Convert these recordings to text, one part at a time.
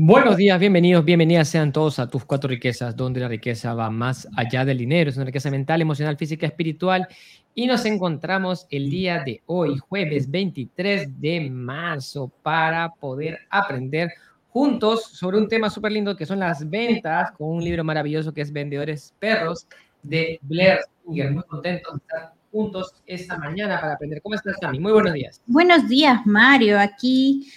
Buenos días, bienvenidos, bienvenidas sean todos a tus cuatro riquezas, donde la riqueza va más allá del dinero, es una riqueza mental, emocional, física, espiritual. Y nos encontramos el día de hoy, jueves 23 de marzo, para poder aprender juntos sobre un tema súper lindo que son las ventas, con un libro maravilloso que es Vendedores Perros de Blair Singer. Muy contentos de estar juntos esta mañana para aprender. ¿Cómo estás, Tami? Muy buenos días. Buenos días, Mario. Aquí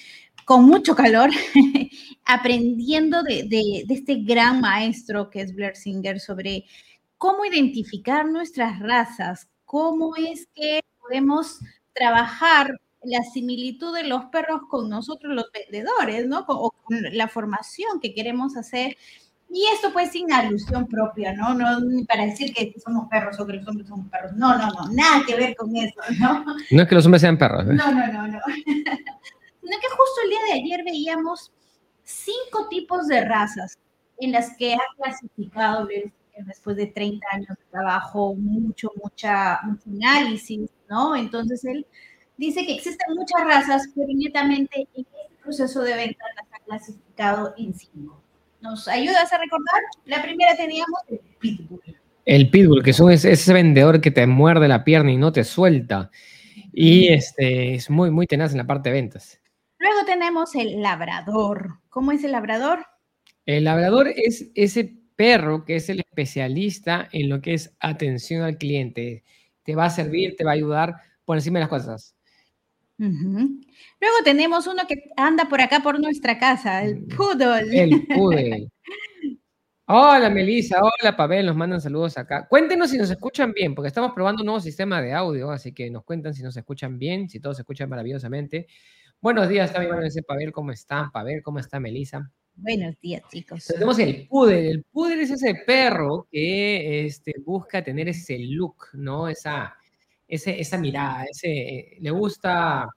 con mucho calor, aprendiendo de, de, de, este gran maestro que es Blair Singer sobre cómo identificar nuestras razas, cómo es que podemos trabajar la similitud de los perros con nosotros los vendedores, ¿no? O con la formación que queremos hacer. Y esto pues sin alusión propia, ¿no? No para decir que somos perros o que los hombres somos perros. No, no, no, nada que ver con eso, ¿no? No es que los hombres sean perros. ¿eh? No, no, no, no. Sino que justo el día de ayer veíamos cinco tipos de razas en las que ha clasificado después de 30 años de trabajo, mucho, mucha, mucho análisis, ¿no? Entonces él dice que existen muchas razas, pero inmediatamente en este proceso de venta las ha clasificado en cinco. ¿Nos ayudas a recordar? La primera teníamos el pitbull. El pitbull, que es ese vendedor que te muerde la pierna y no te suelta. Y este, es muy, muy tenaz en la parte de ventas. Luego tenemos el labrador. ¿Cómo es el labrador? El labrador es ese perro que es el especialista en lo que es atención al cliente. Te va a servir, te va a ayudar por encima de las cosas. Uh -huh. Luego tenemos uno que anda por acá por nuestra casa, el poodle. El poodle. Hola Melissa, hola Pavel, nos mandan saludos acá. Cuéntenos si nos escuchan bien, porque estamos probando un nuevo sistema de audio, así que nos cuentan si nos escuchan bien, si todos se escuchan maravillosamente. Buenos días, también a decir Pavel, ¿cómo está? Pavel, ¿cómo está Melissa? Buenos días, chicos. Tenemos el poodle. El poodle es ese perro que este, busca tener ese look, ¿no? Esa, ese, esa mirada, ese, le gusta,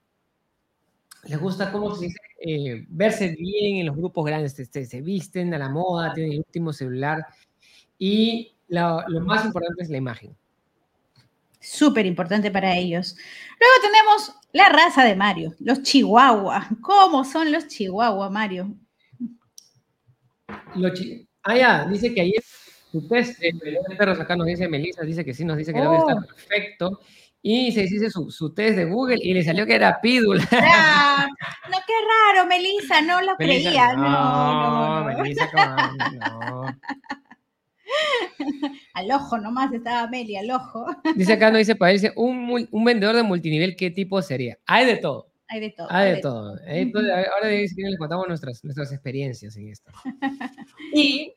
le gusta, ¿cómo se dice? Eh, verse bien en los grupos grandes, se, se, visten a la moda, tienen el último celular y lo, lo más importante es la imagen. Súper importante para ellos. Luego tenemos la raza de Mario, los chihuahua. ¿Cómo son los chihuahua, Mario? Chi ah, ya, dice que ayer su test de perros acá nos dice Melissa, dice que sí, nos dice que oh. está perfecto. Y se dice su, su, test de Google y le salió que era Pitbull. Ah, no, qué raro, Melissa, no lo Melissa, creía. No, no, no. Melissa, no. al ojo nomás estaba Meli, al ojo. Dice acá, no dice para dice un, un vendedor de multinivel, ¿qué tipo sería? Hay de todo. Hay de todo. Hay de, de todo. todo. Entonces, ahora les contamos nuestras, nuestras experiencias en esto. Y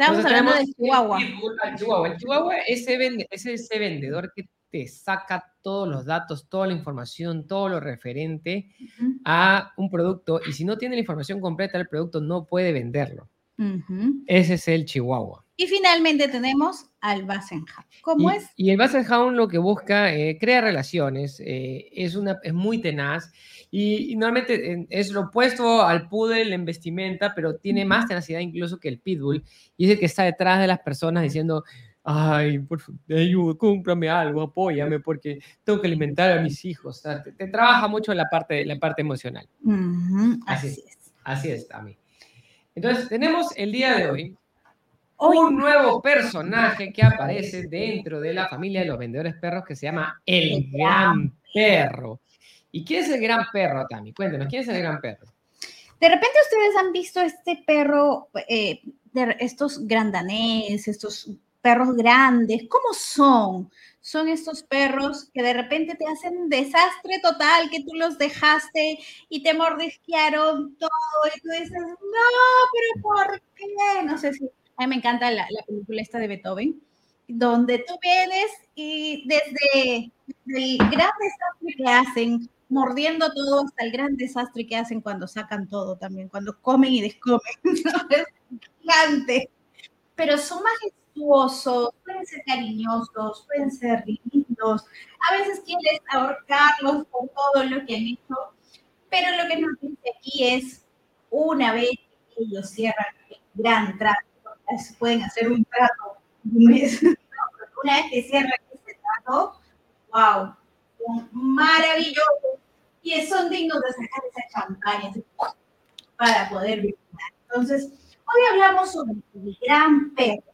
Estamos hablando del Chihuahua. El Chihuahua. El Chihuahua es ese, es ese vendedor que te saca todos los datos, toda la información, todo lo referente uh -huh. a un producto y si no tiene la información completa del producto no puede venderlo. Uh -huh. Ese es el Chihuahua. Y finalmente tenemos al Bassenhound. ¿Cómo y, es? Y el Bassenhound lo que busca, eh, crea relaciones, eh, es, una, es muy tenaz y, y normalmente es lo opuesto al poodle en vestimenta, pero tiene más tenacidad incluso que el pitbull y es el que está detrás de las personas diciendo, ay, por favor, ayuda, cómprame algo, apóyame, porque tengo que alimentar a mis hijos. O sea, te, te, trabaja mucho la parte, la parte emocional. Uh -huh, así, así, es. Así es, Tami. Entonces, tenemos el día de hoy un nuevo personaje que aparece dentro de la familia de los vendedores perros que se llama el Gran Perro. ¿Y quién es el Gran Perro, Tami? Cuéntanos, ¿quién es el Gran Perro? De repente ustedes han visto este perro, eh, de estos grandanés, estos perros grandes, ¿cómo son? Son estos perros que de repente te hacen desastre total, que tú los dejaste y te mordisquearon todo y tú dices, no, pero ¿por qué? No sé si, a mí me encanta la, la película esta de Beethoven, donde tú vienes y desde, el gran desastre que hacen, mordiendo todo hasta el gran desastre que hacen cuando sacan todo también, cuando comen y descomen. es gigante. Pero son majestuosos, pueden ser cariñosos, pueden ser lindos. A veces quieres ahorcarlos por todo lo que han hecho, pero lo que nos dice aquí es, una vez que ellos cierran el gran trato, pueden hacer un trato un mes, una vez que cierran ese trato, wow, maravilloso y son dignos de sacar esa champaña. para poder vivir. Entonces, hoy hablamos sobre el gran perro.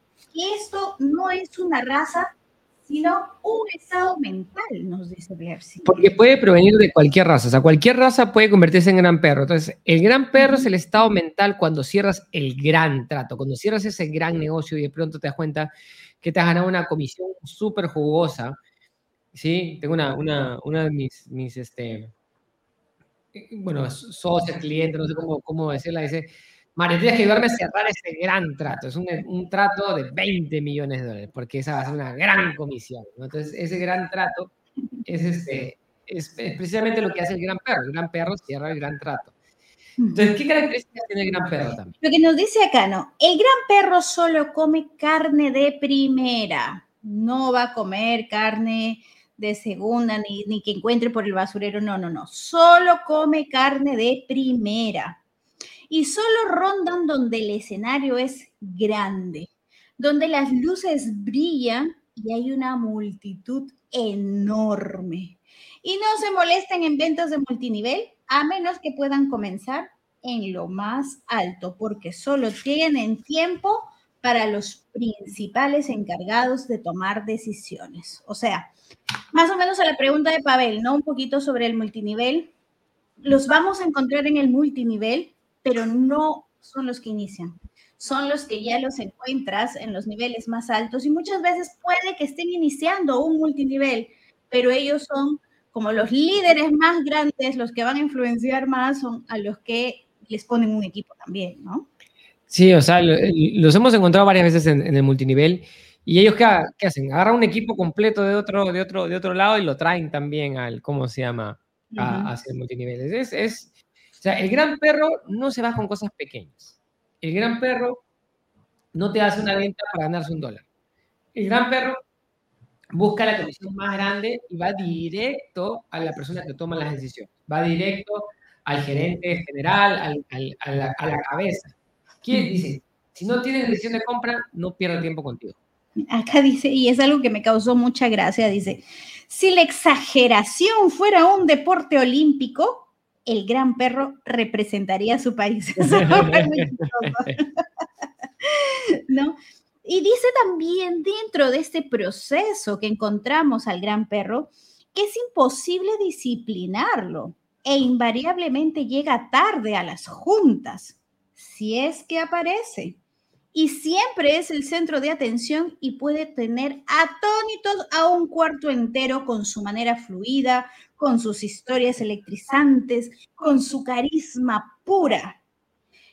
Esto no es una raza, sino un estado mental, nos dice Blair. Porque puede provenir de cualquier raza, o sea, cualquier raza puede convertirse en gran perro. Entonces, el gran perro es el estado mental cuando cierras el gran trato, cuando cierras ese gran negocio y de pronto te das cuenta que te has ganado una comisión súper jugosa. Sí, tengo una, una, una de mis, mis este, eh, bueno, socios, clientes, no sé cómo, cómo decirla, dice, Mario, tienes que ayudarme a cerrar ese gran trato. Es un, un, trato de 20 millones de dólares, porque esa va a ser una gran comisión. Entonces, ese gran trato es, este, es, precisamente lo que hace el gran perro. El gran perro cierra el gran trato. Entonces, ¿qué características tiene el gran perro también? Lo que nos dice acá, ¿no? El gran perro solo come carne de primera. No va a comer carne de segunda ni, ni que encuentre por el basurero. No, no, no. Solo come carne de primera y solo rondan donde el escenario es grande, donde las luces brillan y hay una multitud enorme. Y no se molesten en ventas de multinivel a menos que puedan comenzar en lo más alto, porque solo tienen tiempo para los principales encargados de tomar decisiones. O sea, más o menos a la pregunta de Pavel, ¿no? Un poquito sobre el multinivel. Los vamos a encontrar en el multinivel pero no son los que inician. Son los que ya los encuentras en los niveles más altos y muchas veces puede que estén iniciando un multinivel, pero ellos son como los líderes más grandes, los que van a influenciar más, son a los que les ponen un equipo también, ¿no? Sí, o sea, los hemos encontrado varias veces en, el multinivel y ellos ¿qué, qué, hacen? Agarran un equipo completo de otro, de, otro, de otro lado y lo traen también al, ¿cómo se llama? A, hacia el multinivel. Es, es, sea, el gran perro no se va con cosas pequeñas. El gran perro no te hace una venta para ganarse un dólar. El gran perro busca la comisión más grande y va directo a la persona que toma las decisiones. Va directo al gerente general, a, la, cabeza. ¿Quién dice? Si no tienes decisión de compra, no pierda tiempo contigo. Acá dice, y es algo que me causó mucha gracia, dice, si la exageración fuera un deporte olímpico, el gran perro representaría a su país. ¿No? Y dice también dentro de este proceso que encontramos al gran perro que es imposible disciplinarlo e invariablemente llega tarde a las juntas, si es que aparece. Y siempre es el centro de atención y puede tener atónitos a un cuarto entero con su manera fluida, con sus historias electrizantes, con su carisma pura.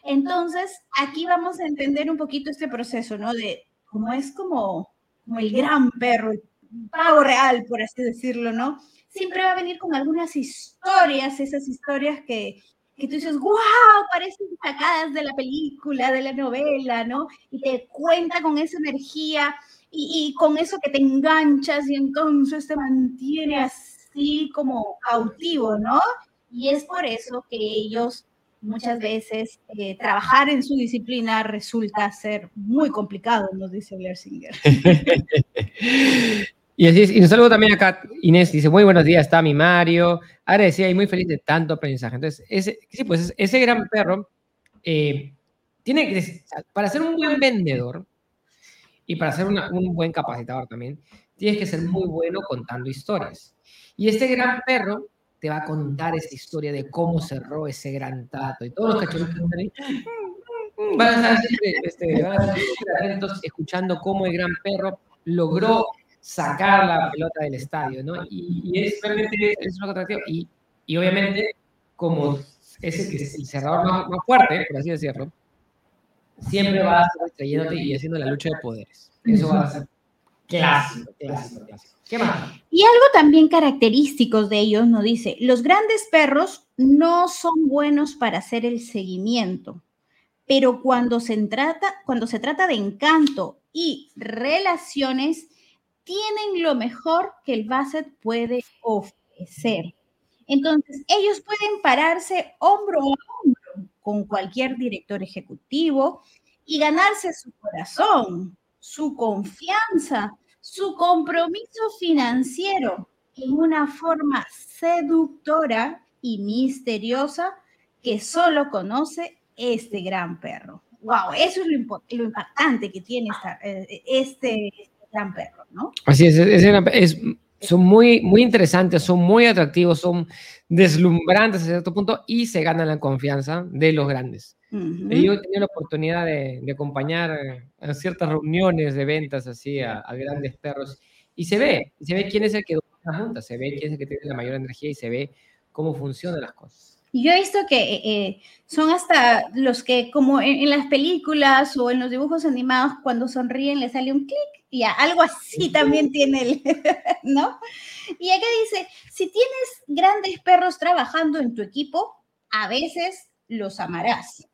Entonces, aquí vamos a entender un poquito este proceso, ¿no? De cómo es como, el gran perro, el pavo real, por así decirlo, ¿no? Siempre va a venir con algunas historias, esas historias que, que tú dices, wow, parecen sacadas de la película, de la novela, ¿no? Y te cuenta con esa energía y, y con eso que te enganchas y entonces te mantiene así sí como cautivo, ¿no? Y es por eso que ellos muchas veces eh, trabajar en su disciplina resulta ser muy complicado, nos dice Blair Singer. y así es, y nos saludo también acá, Inés dice, muy buenos días, está mi Mario, agradecida y muy feliz de tanto aprendizaje. Entonces, ese, sí, pues ese gran perro eh, tiene que, para ser un buen vendedor y para ser un buen capacitador también, tienes que ser muy bueno contando historias. Y este gran perro te va a contar esa historia de cómo cerró ese gran trato. Y todos los cachorros que están ahí van a estar este, atentos escuchando cómo el gran perro logró sacar la pelota del estadio, ¿no? Y, es realmente es una atractivo. Y, y, obviamente, como es el, el cerrador más, más, fuerte, por así decirlo, siempre va a y haciendo la lucha de poderes. Eso va a ser clásico, clásico, clásico. Y algo también característico de ellos nos dice, los grandes perros no son buenos para hacer el seguimiento, pero cuando se trata, cuando se trata de encanto y relaciones, tienen lo mejor que el Basset puede ofrecer. Entonces, ellos pueden pararse hombro a hombro con cualquier director ejecutivo y ganarse su corazón, su confianza, su compromiso financiero en una forma seductora y misteriosa que solo conoce este gran perro. Wow, eso es lo, impactante que tiene eh, este gran perro, ¿no? Así es, es, son muy, muy interesantes, son muy atractivos, son deslumbrantes a cierto punto y se ganan la confianza de los grandes. Yo he tenido la oportunidad de, acompañar en ciertas reuniones de ventas así a, a, grandes perros y se ve, se ve quién es el que junta, se ve quién es el que tiene la mayor energía y se ve cómo funcionan las cosas. Yo he visto que eh, eh, son hasta los que, como en, las películas o en los dibujos animados, cuando sonríen le sale un clic y algo así también tiene el, ¿no? Y acá dice, si tienes grandes perros trabajando en tu equipo, a veces los amarás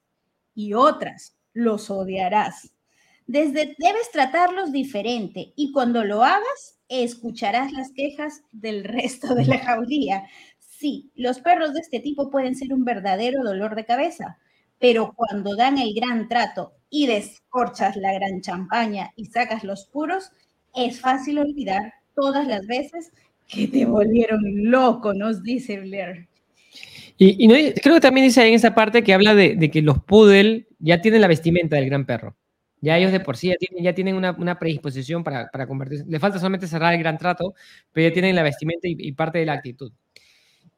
y otras los odiarás. Desde debes tratarlos diferente y cuando lo hagas, escucharás las quejas del resto de la jaulía. Sí, los perros de este tipo pueden ser un verdadero dolor de cabeza, pero cuando dan el gran trato y descorchas la gran champaña y sacas los puros, es fácil olvidar todas las veces que te volvieron loco, nos dice Blair. Y, creo que también dice en esa parte que habla de, que los poodle ya tienen la vestimenta del gran perro. Ya ellos de por sí ya tienen, una, predisposición para, convertirse. Le falta solamente cerrar el gran trato, pero ya tienen la vestimenta y parte de la actitud.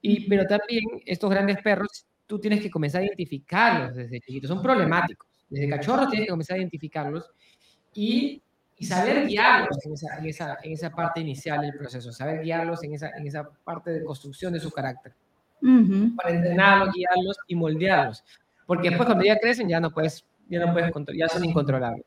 Y, pero también estos grandes perros, tú tienes que comenzar a identificarlos desde chiquitos. Son problemáticos. Desde cachorros tienes que comenzar a identificarlos y, y saber guiarlos en esa, en, esa, en esa, parte inicial del proceso, saber guiarlos en esa, en esa parte de construcción de su carácter. Para entrenarlos, guiarlos y moldearlos. Porque después cuando ya crecen ya no puedes, ya no puedes, ya son incontrolables.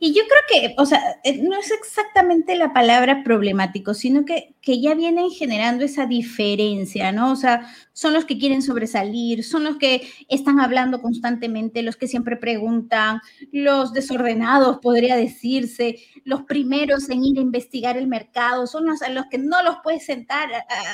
Y yo creo que, o sea, eh, no es exactamente la palabra problemático, sino que, que ya vienen generando esa diferencia, ¿no? O sea, son los que quieren sobresalir, son los que están hablando constantemente, los que siempre preguntan, los desordenados, podría decirse, los primeros en ir a investigar el mercado, son los a los que no los puedes sentar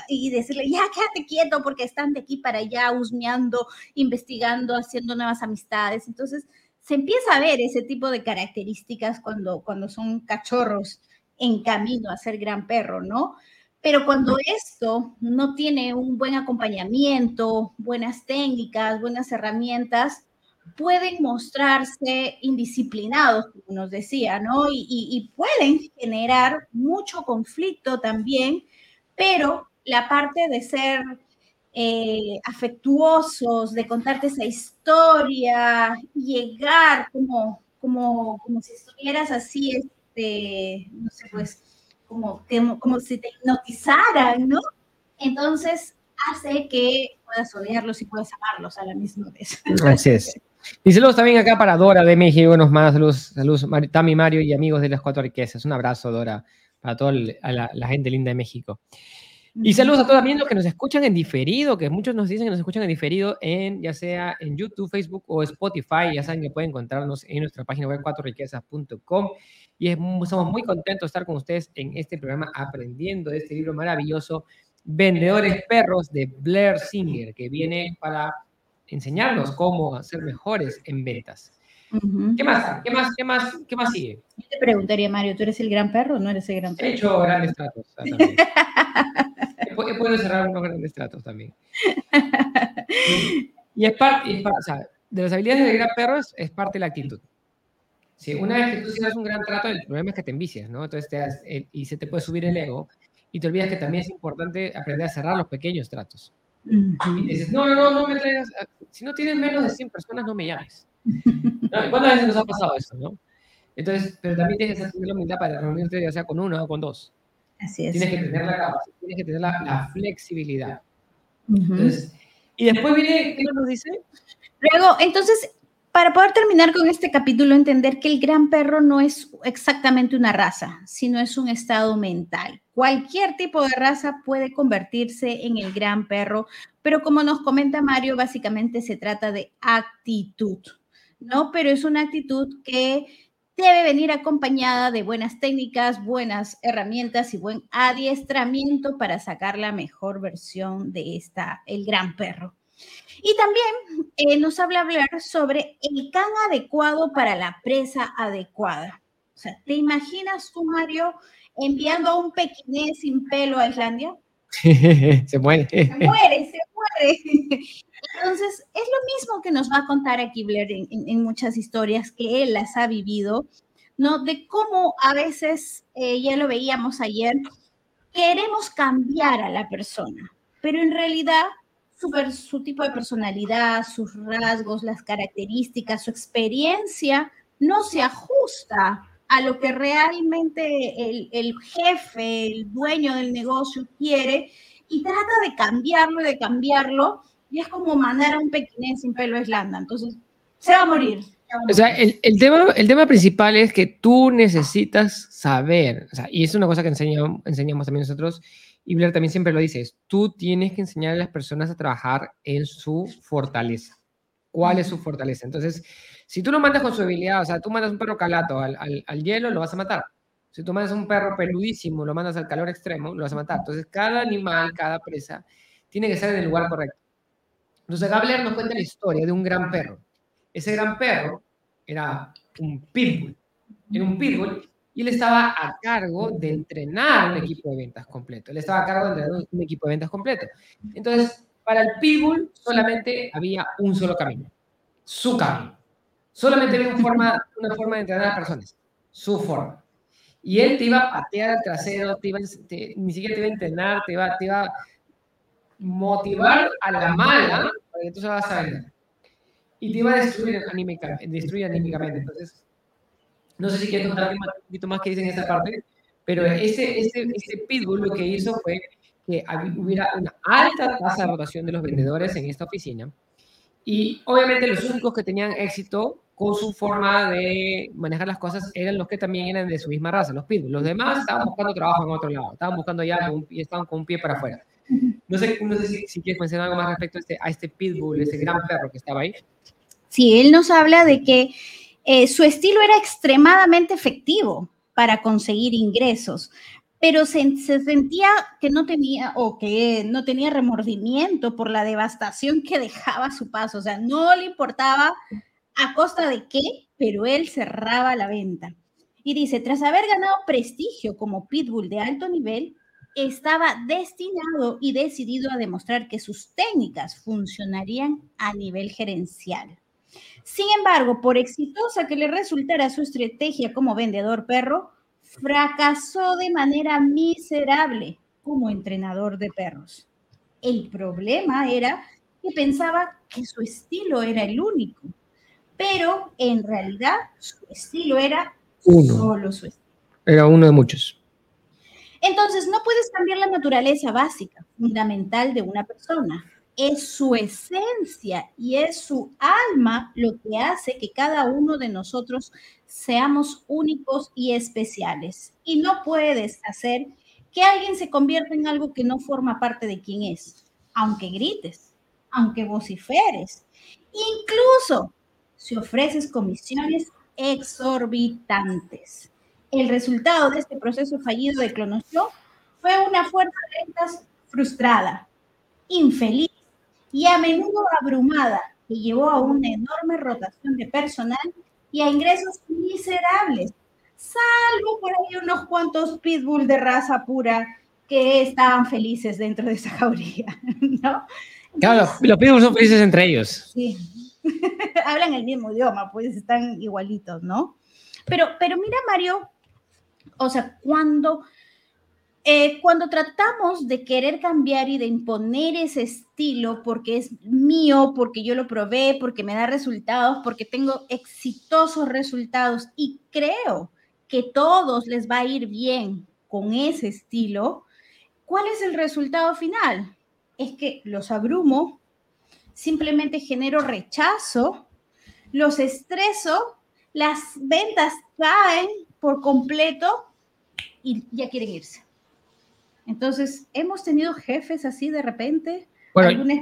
y decirle, ya, quédate quieto porque están de aquí para allá, husmeando, investigando, haciendo nuevas amistades. Entonces, se empieza a ver ese tipo de características cuando, cuando son cachorros en camino a ser gran perro, ¿no? Pero cuando esto no tiene un buen acompañamiento, buenas técnicas, buenas herramientas, pueden mostrarse indisciplinados, como nos decía, ¿no? Y, y pueden generar mucho conflicto también, pero la parte de ser eh, afectuosos, de contarte esa historia, llegar como, como, como si estuvieras así, este, no sé, pues, como, como si te hipnotizaran, ¿no? Entonces hace que puedas odiarlos y puedas amarlos a la misma vez. Así es. Y saludos también acá para Dora de México, unos más, saludos, saludos Tami, Mario y amigos de las cuatro riquezas. Un abrazo, Dora, para toda la, la gente linda de México. Y saludos a todos también los que nos escuchan en diferido, que muchos nos dicen que nos escuchan en diferido, en, ya sea en YouTube, Facebook o Spotify. Ya saben que pueden encontrarnos en nuestra página web cuatroriquezas.com. Y estamos muy contentos de estar con ustedes en este programa aprendiendo de este libro maravilloso, Vendedores Perros de Blair Singer, que viene para enseñarnos cómo ser mejores en ventas. ¿Qué más? ¿Qué más? ¿Qué más? ¿Qué más sigue? Yo te preguntaría, Mario, ¿tú eres el gran perro o no eres el gran perro? He hecho grandes tratos. he podido cerrar unos grandes tratos también. Y, es parte, o sea, de las habilidades del gran perro es, parte de la actitud. Sí, una vez que tú cierras un gran trato, el problema es que te envicias, ¿no? Entonces te y se te puede subir el ego y te olvidas que también es importante aprender a cerrar los pequeños tratos. Y dices, no, no, no, no me traigas, si no tienes menos de 100 personas, no me llames. ¿Cuántas veces nos ha pasado eso, no? Entonces, pero también tienes que tener la humildad para reunirte ya sea con uno o con dos. Así es. Tienes que tener la capacidad, tienes que tener la, flexibilidad. Entonces, y después viene, ¿qué nos dice? Luego, entonces, para poder terminar con este capítulo, entender que el gran perro no es exactamente una raza, sino es un estado mental. Cualquier tipo de raza puede convertirse en el gran perro, pero como nos comenta Mario, básicamente se trata de actitud, ¿no? Pero es una actitud que debe venir acompañada de buenas técnicas, buenas herramientas y buen adiestramiento para sacar la mejor versión de esta, el gran perro. Y también eh, nos habla hablar sobre el can adecuado para la presa adecuada. O sea, ¿te imaginas tú, Mario, enviando a un pequinés sin pelo a Islandia? se muere. Se muere, se Entonces, es lo mismo que nos va a contar aquí Blair en, muchas historias que él las ha vivido, ¿no? De cómo a veces, eh, ya lo veíamos ayer, queremos cambiar a la persona, pero en realidad su, tipo de personalidad, sus rasgos, las características, su experiencia no se ajusta a lo que realmente el, jefe, el dueño del negocio quiere y trata de cambiarlo, de cambiarlo, y es como mandar a un pequinés sin pelo islanda. Entonces, se va a morir. O sea, el, el, tema, el tema principal es que tú necesitas saber, o sea, y es una cosa que enseñamos, enseñamos también nosotros, y Blair también siempre lo dice, tú tienes que enseñar a las personas a trabajar en su fortaleza. ¿Cuál es su fortaleza? Entonces, si tú lo mandas con su habilidad, o sea, tú mandas un perro calato al, al, hielo, lo vas a matar. Si tú mandas un perro peludísimo, lo mandas al calor extremo, lo vas a matar. Entonces, cada animal, cada presa, tiene que ser en el lugar correcto. Entonces, Gabler nos cuenta la historia de un gran perro. Ese gran perro era un pitbull. Era un pitbull y él estaba a cargo de entrenar un equipo de ventas completo. Él estaba a cargo de entrenar un equipo de ventas completo. Entonces, para el pitbull solamente había un solo camino, su camino. Solamente había una forma, una forma de entrenar a personas, su forma. Y él te iba a patear al trasero, te iba, ni siquiera te iba a entrenar, te iba, te iba a motivar a la mala para que tú se vas a vender. Y te iba a destruir, anímicamente. Destruir anímicamente. Entonces, no sé si quieres contar un poquito más que dice en esta parte, pero ese, ese, ese pitbull lo que hizo fue que hubiera una alta tasa de rotación de los vendedores en esta oficina. Y obviamente los únicos que tenían éxito con su forma de manejar las cosas eran los que también eran de su misma raza, los pitbulls. Los demás estaban buscando trabajo en otro lado, estaban buscando allá y estaban con un pie para afuera. No sé, no sé si, quieres mencionar algo más respecto a este, a este pitbull, ese gran perro que estaba ahí. Sí, él nos habla de que eh, su estilo era extremadamente efectivo para conseguir ingresos, pero se, se, sentía que no tenía o que no tenía remordimiento por la devastación que dejaba su paso, o sea, no le importaba a costa de qué, pero él cerraba la venta. Y dice, tras haber ganado prestigio como pitbull de alto nivel, estaba destinado y decidido a demostrar que sus técnicas funcionarían a nivel gerencial. Sin embargo, por exitosa que le resultara su estrategia como vendedor perro, fracasó de manera miserable como entrenador de perros. El problema era que pensaba que su estilo era el único pero en realidad su estilo era uno. solo su estilo. Era uno de muchos. Entonces, no puedes cambiar la naturaleza básica, fundamental de una persona. Es su esencia y es su alma lo que hace que cada uno de nosotros seamos únicos y especiales. Y no puedes hacer que alguien se convierta en algo que no forma parte de quien es, aunque grites, aunque vociferes, incluso si ofreces comisiones exorbitantes. El resultado de este proceso fallido de Clonoshow fue una fuerza de ventas frustrada, infeliz y a menudo abrumada, que llevó a una enorme rotación de personal y a ingresos miserables, salvo por ahí unos cuantos pitbull de raza pura que estaban felices dentro de esa jauría, ¿no? claro, los pitbulls son felices entre ellos. Sí, hablan el mismo idioma, pues están igualitos, ¿no? Pero, pero mira, Mario, o sea, cuando, eh, cuando tratamos de querer cambiar y de imponer ese estilo porque es mío, porque yo lo probé, porque me da resultados, porque tengo exitosos resultados y creo que todos les va a ir bien con ese estilo, ¿cuál es el resultado final? Es que los abrumo, simplemente genero rechazo, los estreso, las ventas caen por completo y ya quieren irse. Entonces, hemos tenido jefes así de repente. Bueno, mi,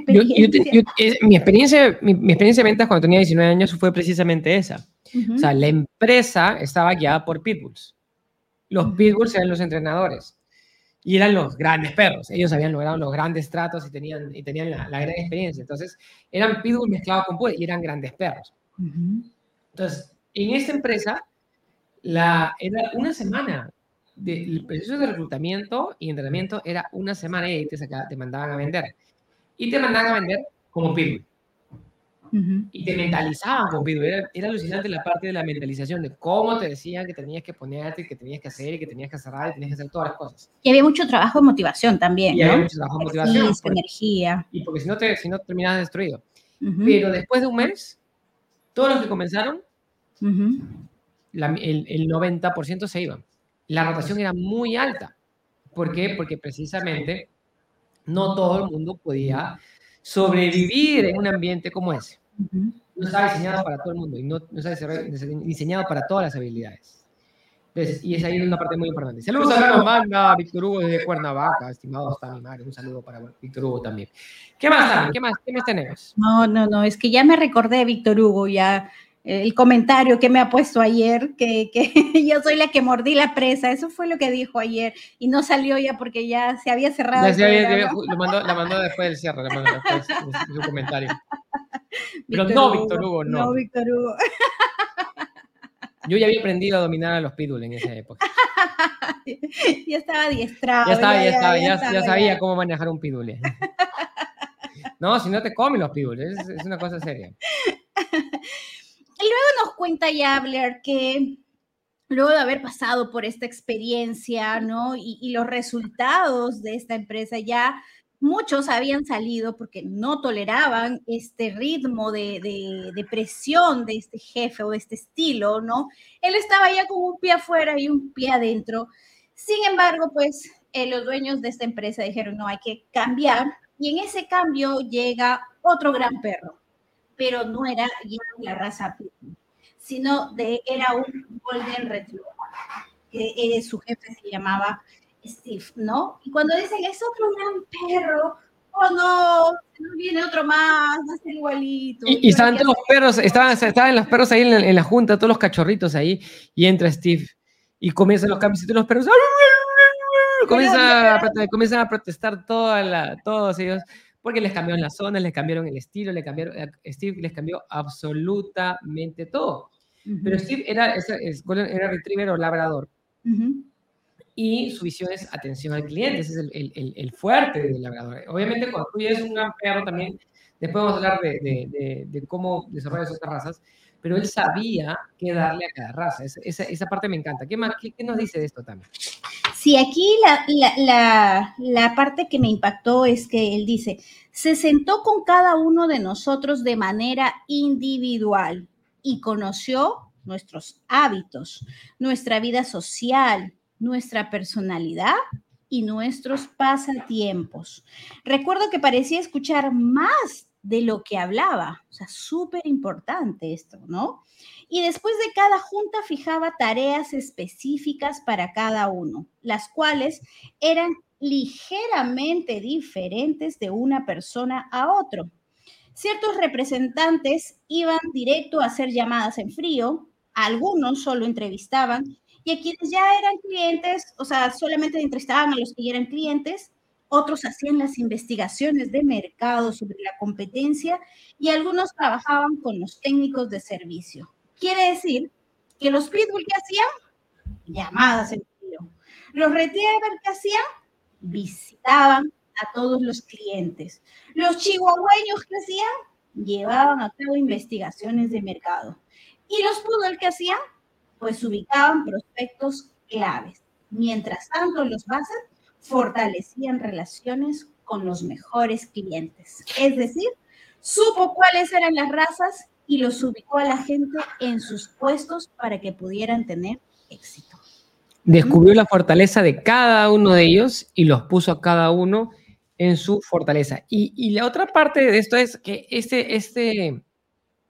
experiencia, mi, experiencia de ventas cuando tenía 19 años fue precisamente esa. O sea, la empresa estaba guiada por pitbulls. Los pitbulls eran los entrenadores y eran los grandes perros. Ellos habían logrado los grandes tratos y tenían, y tenían la, gran experiencia. Entonces, eran pitbull mezclados con pug y eran grandes perros. Entonces, en esta empresa, la, era una semana. De, el proceso de reclutamiento y entrenamiento era una semana y te, te mandaban a vender. y te mandaban a vender como pitbull. Y te mentalizaban como pitbull. Era, era, alucinante la parte de la mentalización, de cómo te decían que tenías que ponerte, que tenías que hacer, que tenías que cerrar, que tenías que hacer todas las cosas. Y había mucho trabajo de motivación también. Y había mucho trabajo de motivación. Sí, energía. Y porque si no, te, si no terminabas destruido. Pero después de un mes, todos los que comenzaron, la, el, el 90% se iban. La rotación era muy alta. ¿Por qué? Porque precisamente no todo el mundo podía sobrevivir en un ambiente como ese. No está diseñado para todo el mundo y no, no está diseñado para todas las habilidades. y esa ahí una parte muy importante. Saludos a la manda, Víctor Hugo desde Cuernavaca, estimado hasta mi madre. Un saludo para Víctor Hugo también. ¿Qué más, ¿Qué más, ¿Qué más tenemos? No, no, no, es que ya me recordé, Víctor Hugo, ya el comentario que me ha puesto ayer, que, que, yo soy la que mordí la presa, eso fue lo que dijo ayer, y no salió ya porque ya se había cerrado. Ya se había, lo mandó, la mandó después del cierre, la mandó después de su comentario. Pero no, Víctor Hugo, no. No, Víctor Hugo. Yo ya había aprendido a dominar a los pitbull en esa época. ya estaba adiestrado. Ya estaba, ya, estaba, ya, ya, sabía cómo manejar un pitbull. No, si no te comen los pitbull, es, es una cosa seria. Y luego nos cuenta ya Blair que luego de haber pasado por esta experiencia, ¿no? Y, los resultados de esta empresa ya muchos habían salido porque no toleraban este ritmo de, de, presión de este jefe o de este estilo, ¿no? Él estaba ya con un pie afuera y un pie adentro. Sin embargo, pues eh, los dueños de esta empresa dijeron, no, hay que cambiar. Y en ese cambio llega otro gran perro, pero no era ya la raza sino de, era un Golden Retriever, que eh, su jefe se llamaba Steve, ¿no? Y cuando dicen, es otro gran perro, oh no, no viene otro más, va a ser igualito. Y, estaban todos los perros, estaban, estaban los perros ahí en la, junta, todos los cachorritos ahí, y entra Steve, y comienzan los cambios y todos los perros, comienzan a, comienzan a protestar toda la, todos ellos porque les cambiaron las zonas, les cambiaron el estilo, le cambiaron, eh, Steve les cambió absolutamente todo. Pero Steve era, era retriever o labrador. Y su visión es atención al cliente, ese es el, el, el, fuerte del labrador. Obviamente, cuando tú eres un gran perro también, después vamos a hablar de, de, de, cómo desarrollar esas razas, pero él sabía qué darle a cada raza. Esa, esa, parte me encanta. ¿Qué, más, qué, nos dice de esto también? Sí, aquí la, la, la, parte que me impactó es que él dice, se sentó con cada uno de nosotros de manera individual y conoció nuestros hábitos, nuestra vida social, nuestra personalidad y nuestros pasatiempos. Recuerdo que parecía escuchar más de lo que hablaba, o sea, súper importante esto, ¿no? Y después de cada junta fijaba tareas específicas para cada uno, las cuales eran ligeramente diferentes de una persona a otro. Ciertos representantes iban directo a hacer llamadas en frío, algunos solo entrevistaban y a quienes ya eran clientes, o sea, solamente entrevistaban a los que ya eran clientes, otros hacían las investigaciones de mercado sobre la competencia y algunos trabajaban con los técnicos de servicio. Quiere decir que los pitbull que hacían llamadas en frío, los retriever que hacían visitaban a todos los clientes. Los chihuahueños que hacían llevaban a cabo investigaciones de mercado. Y los poodle que hacían, pues ubicaban prospectos claves. Mientras tanto, los bases fortalecían relaciones con los mejores clientes. Es decir, supo cuáles eran las razas y los ubicó a la gente en sus puestos para que pudieran tener éxito. Descubrió la fortaleza de cada uno de ellos y los puso a cada uno en su fortaleza. Y, la otra parte de esto es que este, este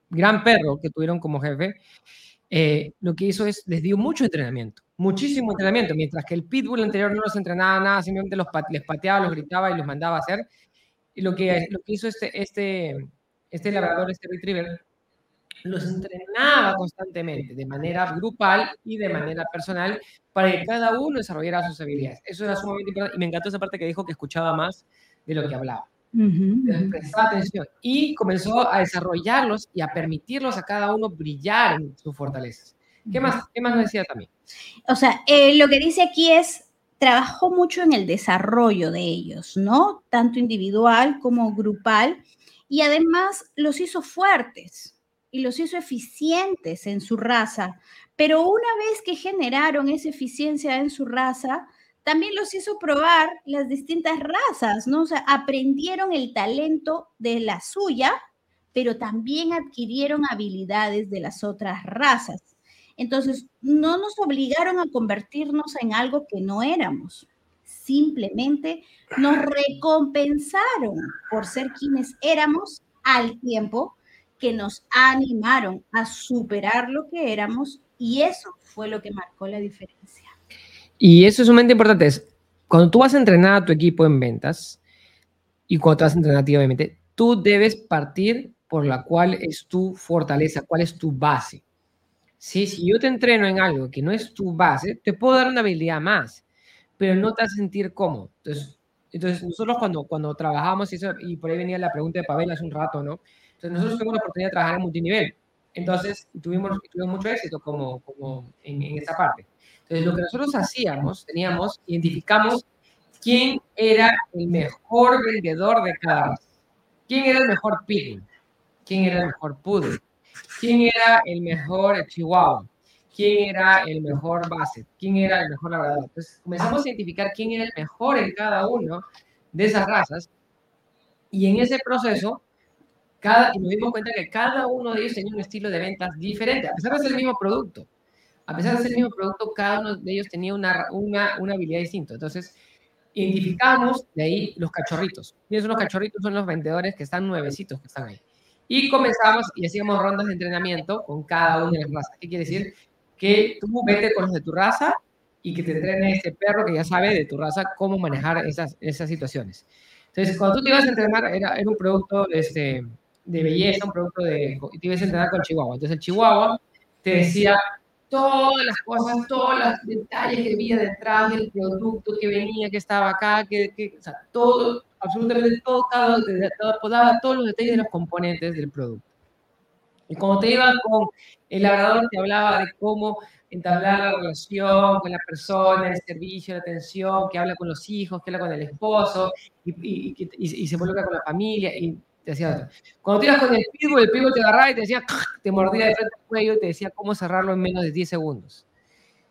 gran perro que tuvieron como jefe, eh, lo que hizo es, les dio mucho entrenamiento, muchísimo entrenamiento, mientras que el pitbull anterior no los entrenaba nada, simplemente los les pateaba, los gritaba y los mandaba a hacer. Y lo que, lo que hizo este, este, este labrador, este retriever, los entrenaba constantemente, de manera grupal y de manera personal, para que cada uno desarrollara sus habilidades. Eso era sumamente importante y me encantó esa parte que dijo que escuchaba más de lo que hablaba. atención y comenzó a desarrollarlos y a permitirlos a cada uno brillar en sus fortalezas. ¿Qué más, qué más nos decía también? O sea, eh, lo que dice aquí es trabajó mucho en el desarrollo de ellos, ¿no? Tanto individual como grupal, y además los hizo fuertes y los hizo eficientes en su raza. Pero una vez que generaron esa eficiencia en su raza, también los hizo probar las distintas razas, ¿no? O sea, aprendieron el talento de la suya, pero también adquirieron habilidades de las otras razas. Entonces, no nos obligaron a convertirnos en algo que no éramos. Simplemente nos recompensaron por ser quienes éramos al tiempo que nos animaron a superar lo que éramos y eso fue lo que marcó la diferencia. Y eso es sumamente importante. Es, cuando tú vas a entrenar a tu equipo en ventas y cuando te vas a entrenar activamente, tú debes partir por la cual es tu fortaleza, cuál es tu base. Sí, si yo te entreno en algo que no es tu base, te puedo dar una habilidad más, pero no te vas a sentir cómodo. Entonces, entonces nosotros cuando, cuando trabajamos, y, eso, y por ahí venía la pregunta de Pavel hace un rato, ¿no? Entonces nosotros tuvimos la oportunidad de trabajar en multinivel. Entonces tuvimos, tuvimos mucho éxito como, como en, en esa parte. Entonces lo que nosotros hacíamos, teníamos, identificamos quién era el mejor vendedor de cada. ¿Quién era el mejor pig? ¿Quién era el mejor poodle? quién era el mejor chihuahua, quién era el mejor base, quién era el mejor labrador. Entonces comenzamos a identificar quién era el mejor en cada uno de esas razas y en ese proceso cada, y nos dimos cuenta que cada uno de ellos tenía un estilo de ventas diferente, a pesar de ser el mismo producto. A pesar de ser el mismo producto, cada uno de ellos tenía una, una, una habilidad distinta. Entonces, identificamos de ahí los cachorritos. Y esos los cachorritos son los vendedores que están nuevecitos, que están ahí. Y comenzamos y hacíamos rondas de entrenamiento con cada una de las razas. ¿Qué quiere decir? Que tú vete con los de tu raza y que te entrene ese perro que ya sabe de tu raza cómo manejar esas, esas situaciones. Entonces, cuando tú te ibas a entrenar, era, era un producto este, de belleza, un producto de... Te ibas a entrenar con Chihuahua. Entonces, el Chihuahua te decía todas las cosas, todos los detalles que había detrás del producto que venía, que estaba acá, que, que o sea, todo, absolutamente todo, cada, daba todos los detalles de los componentes del producto. Y cuando te iba con el labrador, te hablaba de cómo entablar la relación con la persona, el servicio, la atención, que habla con los hijos, que habla con el esposo y, y, y, se involucra con la familia. Y te decía Cuando te ibas con el pitbull, el pitbull te agarraba y te decía, te mordía de frente al cuello y te decía cómo cerrarlo en menos de 10 segundos.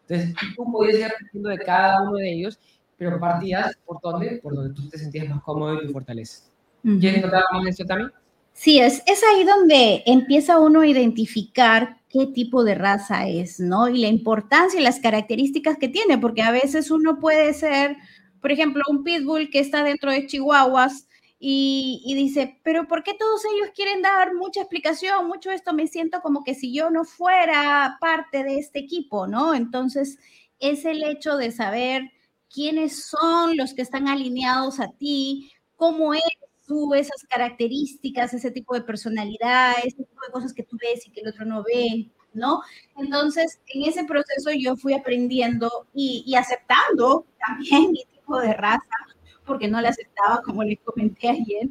Entonces, tú podías ir aprendiendo de cada uno de ellos pero partías por donde, por donde tú te sentías más cómodo y tu fortaleza. ¿Quieres contar más eso también? Sí, es, es ahí donde empieza uno a identificar qué tipo de raza es, ¿no? Y la importancia y las características que tiene, porque a veces uno puede ser, por ejemplo, un pitbull que está dentro de chihuahuas y, dice, pero ¿por qué todos ellos quieren dar mucha explicación, mucho esto? Me siento como que si yo no fuera parte de este equipo, ¿no? Entonces, es el hecho de saber quiénes son los que están alineados a ti, cómo eres tú, esas características, ese tipo de personalidad, ese tipo de cosas que tú ves y que el otro no ve, ¿no? Entonces, en ese proceso yo fui aprendiendo y, y aceptando también mi tipo de raza, porque no la aceptaba, como les comenté ayer,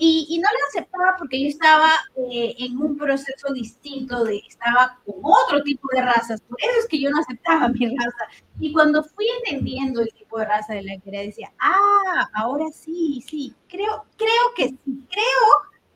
y, no la aceptaba porque yo estaba eh, en un proceso distinto, de, estaba con otro tipo de razas, por eso es que yo no aceptaba mi raza. Y cuando fui entendiendo el tipo de raza de la que era, decía, ah, ahora sí, sí, creo, creo que sí, creo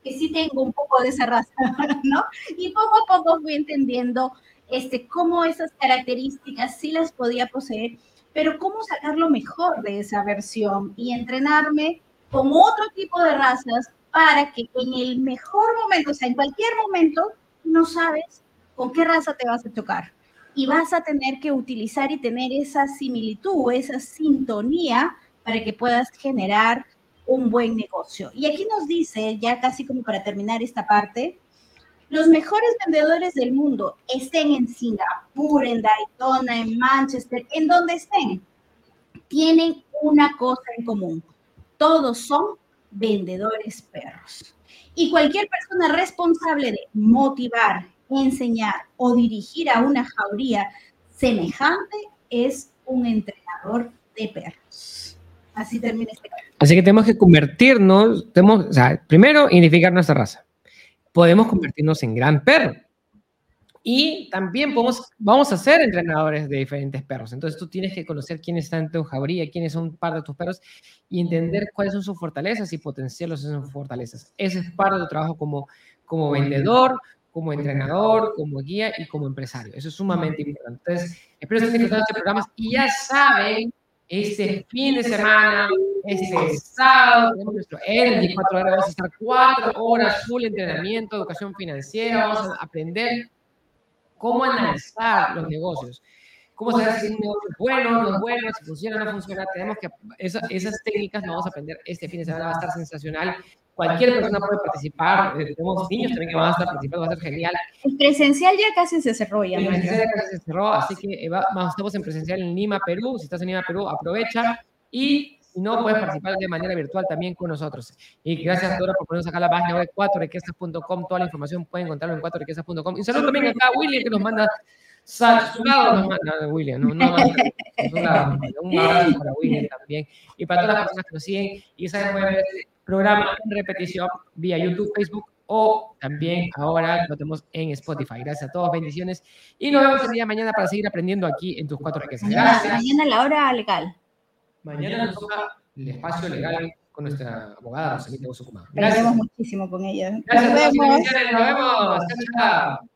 que sí tengo un poco de esa raza, ¿no? Y poco a poco fui entendiendo este, cómo esas características sí las podía poseer, pero cómo sacar lo mejor de esa versión y entrenarme con otro tipo de razas para que en el mejor momento, o sea, en cualquier momento, no sabes con qué raza te vas a tocar. Y vas a tener que utilizar y tener esa similitud, esa sintonía para que puedas generar un buen negocio. Y aquí nos dice, ya casi como para terminar esta parte, los mejores vendedores del mundo estén en Singapur, en Daytona, en Manchester, en donde estén, tienen una cosa en común todos son vendedores perros. Y cualquier persona responsable de motivar, enseñar o dirigir a una jauría semejante es un entrenador de perros. Así termina este caso. Así que tenemos que convertirnos, tenemos, o primero, identificar nuestra raza. Podemos convertirnos en gran perro Y también podemos, vamos a ser entrenadores de diferentes perros. Entonces tú tienes que conocer quiénes están en tu jauría, quiénes son parte de tus perros y entender cuáles son sus fortalezas y potenciarlos en sus fortalezas. Ese es parte de tu trabajo como, como vendedor, como entrenador, como guía y como empresario. Eso es sumamente importante. Entonces, espero que estén disfrutando este programa y ya saben, este fin de semana, este sábado, tenemos nuestro Energy 4 horas, vamos a estar 4 horas full entrenamiento, educación financiera, vamos a aprender cómo analizar los negocios, cómo saber si un negocio es bueno, no es bueno, si funciona o no funciona. Tenemos que, esas técnicas las vamos a aprender este fin de semana, va a estar sensacional. Cualquier persona puede participar, eh, tenemos niños también que van a estar participando, va a ser genial. El presencial ya casi se cerró ya. El presencial ya casi se cerró, así que eh, estamos en presencial en Lima, Perú. Si estás en Lima, Perú, aprovecha y si no, puedes participar de manera virtual también con nosotros. Y gracias, Dora, por ponernos acá la página web 4riquezas.com. Toda la información pueden encontrarlo en 4riquezas.com. Y un saludo también acá a William, que nos manda Saludado nos manda William, no, no, un abrazo para William también. Y para todas las personas que nos siguen y saben pueden ver este programa en repetición vía YouTube, Facebook o también ahora lo tenemos en Spotify. Gracias a todos, bendiciones. Y nos vemos el día de mañana para seguir aprendiendo aquí en tus cuatro riquezas. Gracias. Mañana la hora legal. Mañana nos toca el espacio legal con nuestra abogada Rosalita Gracias. Gracias muchísimo con ella. Gracias nos vemos. Nos vemos. Chao, chao.